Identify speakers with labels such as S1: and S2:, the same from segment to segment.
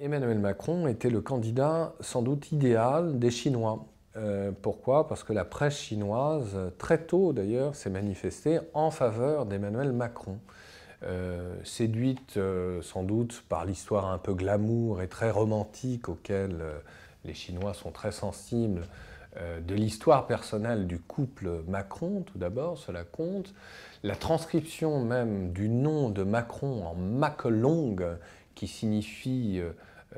S1: Emmanuel Macron était le candidat sans doute idéal des Chinois. Euh, pourquoi? Parce que la presse chinoise, très tôt d'ailleurs, s'est manifestée en faveur d'Emmanuel Macron. Euh, séduite euh, sans doute par l'histoire un peu glamour et très romantique auquel les Chinois sont très sensibles, de l'histoire personnelle du couple Macron, tout d'abord, cela compte. La transcription même du nom de Macron en Maclong, qui signifie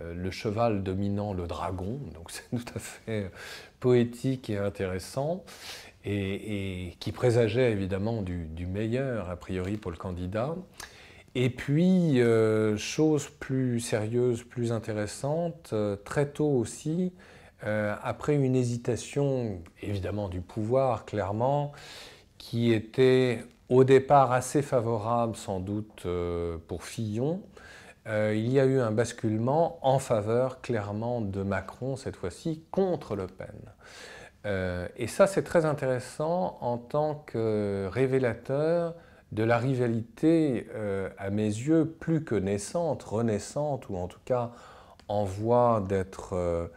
S1: euh, le cheval dominant le dragon, donc c'est tout à fait poétique et intéressant, et, qui présageait évidemment du, meilleur, a priori, pour le candidat. Et puis, euh, chose plus sérieuse, plus intéressante, euh, très tôt aussi, après une hésitation, évidemment du pouvoir, clairement, qui était au départ assez favorable sans doute pour Fillon, euh, il y a eu un basculement en faveur clairement de Macron, cette fois-ci, contre Le Pen. Euh, et ça, c'est très intéressant en tant que révélateur de la rivalité, euh, à mes yeux, plus que naissante, renaissante, ou en tout cas en voie d'être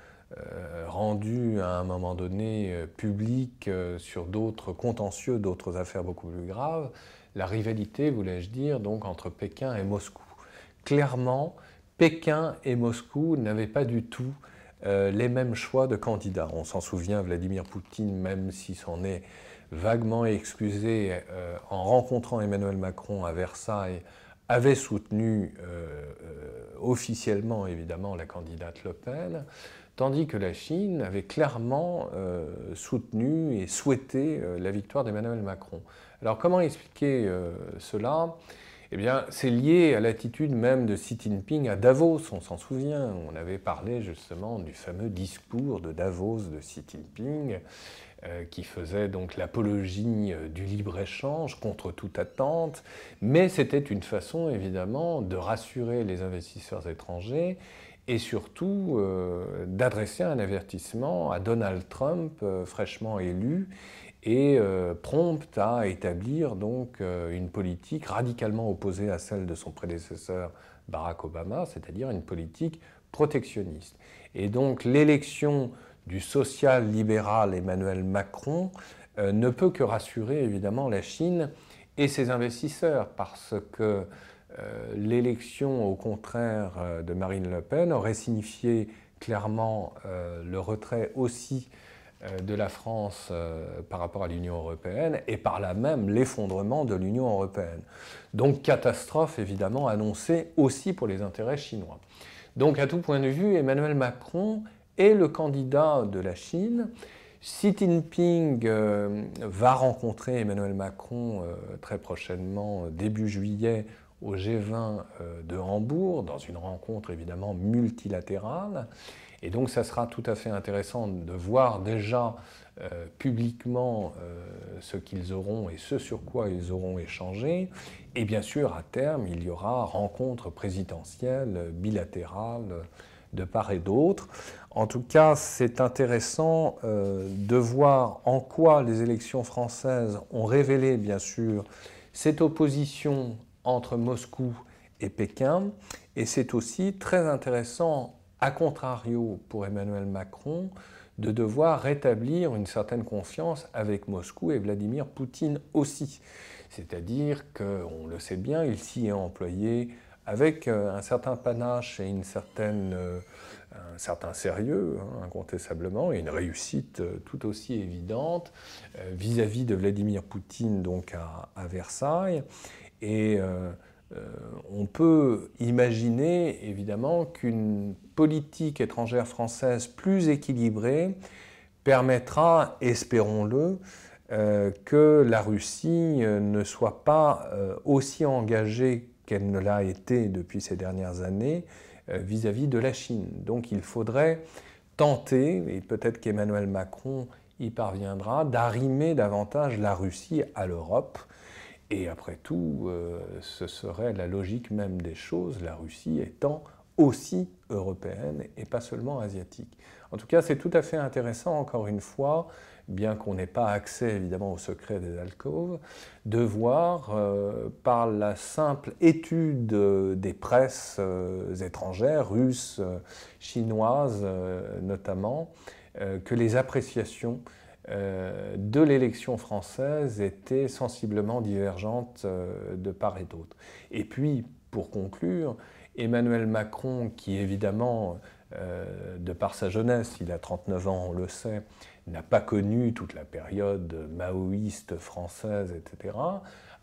S1: rendue à un moment donné publique sur d'autres contentieux, d'autres affaires beaucoup plus graves, la rivalité, voulais-je dire, donc entre Pékin et Moscou clairement, Pékin et Moscou n'avaient pas du tout euh, les mêmes choix de candidats. On s'en souvient, Vladimir Poutine, même s'il s'en est vaguement excusé euh, en rencontrant Emmanuel Macron à Versailles, avait soutenu euh, officiellement évidemment la candidate Le Pen, tandis que la Chine avait clairement soutenu et souhaité la victoire d'Emmanuel Macron. Alors comment expliquer cela? Eh bien, c'est lié à l'attitude même de Xi Jinping à Davos, on s'en souvient. On avait parlé justement du fameux discours de Davos de Xi Jinping, euh, qui faisait donc l'apologie euh, du libre-échange contre toute attente, mais c'était une façon évidemment de rassurer les investisseurs étrangers et surtout euh, d'adresser un avertissement à Donald Trump, fraîchement élu, et euh, prompte à établir donc euh, une politique radicalement opposée à celle de son prédécesseur Barack Obama, c'est-à-dire une politique protectionniste. Et donc l'élection du social-libéral Emmanuel Macron euh, ne peut que rassurer évidemment la Chine et ses investisseurs, parce que l'élection au contraire de Marine Le Pen aurait signifié clairement le retrait aussi de la France euh, par rapport à l'Union européenne et par là même l'effondrement de l'Union européenne. Donc catastrophe évidemment annoncée aussi pour les intérêts chinois. Donc à tout point de vue, Emmanuel Macron est le candidat de la Chine. Xi Jinping euh, va rencontrer Emmanuel Macron très prochainement, début juillet, au G20 de Hambourg, dans une rencontre évidemment multilatérale. Et donc ça sera tout à fait intéressant de voir déjà euh, publiquement euh, ce qu'ils auront et ce sur quoi ils auront échangé. Et bien sûr, à terme, il y aura rencontre présidentielle, bilatérale, de part et d'autre. En tout cas, c'est intéressant euh, de voir en quoi les élections françaises ont révélé, bien sûr, cette opposition entre Moscou et Pékin. Et c'est aussi très intéressant a contrario, pour Emmanuel Macron, de devoir rétablir une certaine confiance avec Moscou et Vladimir Poutine aussi. C'est-à-dire qu'on le sait bien, il s'y est employé avec euh, un certain panache et une euh, un certain sérieux, hein, incontestablement, et une réussite euh, tout aussi évidente vis-à-vis de Vladimir Poutine donc à, à Versailles. Et euh, on peut imaginer évidemment qu'une politique étrangère française plus équilibrée permettra, espérons-le, euh, que la Russie euh, ne soit pas aussi engagée qu'elle ne l'a été depuis ces dernières années vis-à-vis -vis de la Chine. Donc il faudrait tenter, et peut-être qu'Emmanuel Macron y parviendra, d'arrimer davantage la Russie à l'Europe et après tout, euh, ce serait la logique même des choses, la Russie étant aussi européenne et pas seulement asiatique. En tout cas, c'est tout à fait intéressant, encore une fois, bien qu'on n'ait pas accès évidemment au secret des alcôves, de voir euh, par la simple étude des presses euh, étrangères, russes, euh, chinoises notamment, que les appréciations de l'élection française étaient sensiblement divergentes de part et d'autre. Et puis, pour conclure, Emmanuel Macron, qui évidemment, de par sa jeunesse, il a 39 ans, on le sait, n'a pas connu toute la période maoïste française, etc.,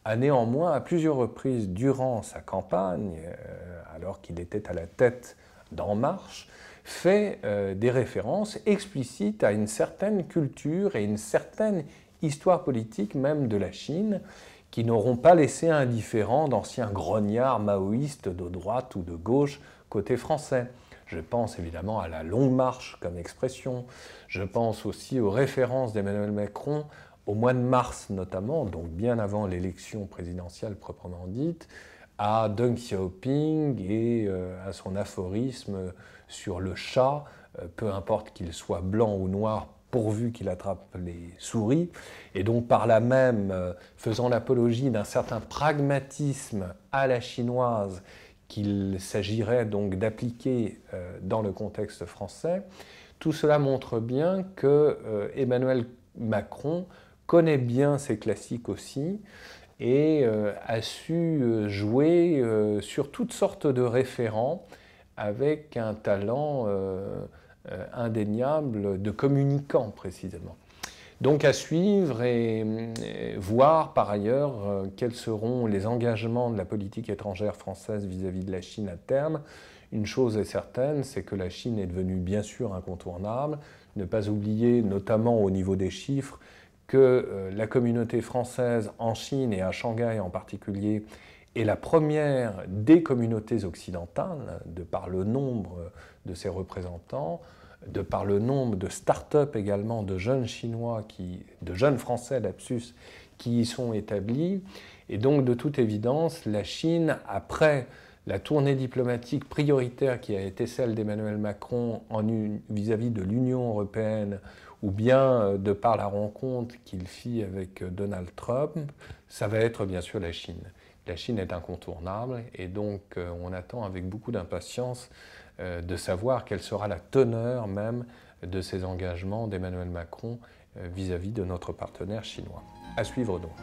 S1: a néanmoins, à plusieurs reprises durant sa campagne, euh, alors qu'il était à la tête d'En Marche, fait euh, des références explicites à une certaine culture et une certaine histoire politique même de la Chine, qui n'auront pas laissé indifférent d'anciens grognards maoïstes de droite ou de gauche côté français. Je pense évidemment à la longue marche comme expression. Je pense aussi aux références d'Emmanuel Macron au mois de mars notamment, donc bien avant l'élection présidentielle proprement dite, à Deng Xiaoping et euh, à son aphorisme sur le chat, euh, peu importe qu'il soit blanc ou noir, pourvu qu'il attrape les souris, et donc par là même euh, faisant l'apologie d'un certain pragmatisme à la chinoise qu'il s'agirait donc d'appliquer euh, dans le contexte français, tout cela montre bien que Emmanuel Macron connaît bien ces classiques aussi et a su jouer sur toutes sortes de référents avec un talent indéniable de communicant précisément. Donc à suivre et, voir par ailleurs euh, quels seront les engagements de la politique étrangère française vis-à-vis de la Chine à terme. Une chose est certaine, c'est que la Chine est devenue bien sûr incontournable. Ne pas oublier, notamment au niveau des chiffres, que euh, la communauté française en Chine et à Shanghai en particulier est la première des communautés occidentales, de par le nombre de ses représentants, de par le nombre de start-up également de jeunes Chinois, qui, de jeunes Français, lapsus, qui y sont établis. Et donc, de toute évidence, la Chine, après la tournée diplomatique prioritaire qui a été celle d'Emmanuel Macron vis-à-vis de l'Union européenne, ou bien euh, de par la rencontre qu'il fit avec euh, Donald Trump, ça va être bien sûr la Chine. La Chine est incontournable et donc euh, on attend avec beaucoup d'impatience euh, de savoir quelle sera la teneur même de ces engagements d'Emmanuel Macron vis à -vis de notre partenaire chinois. À suivre donc.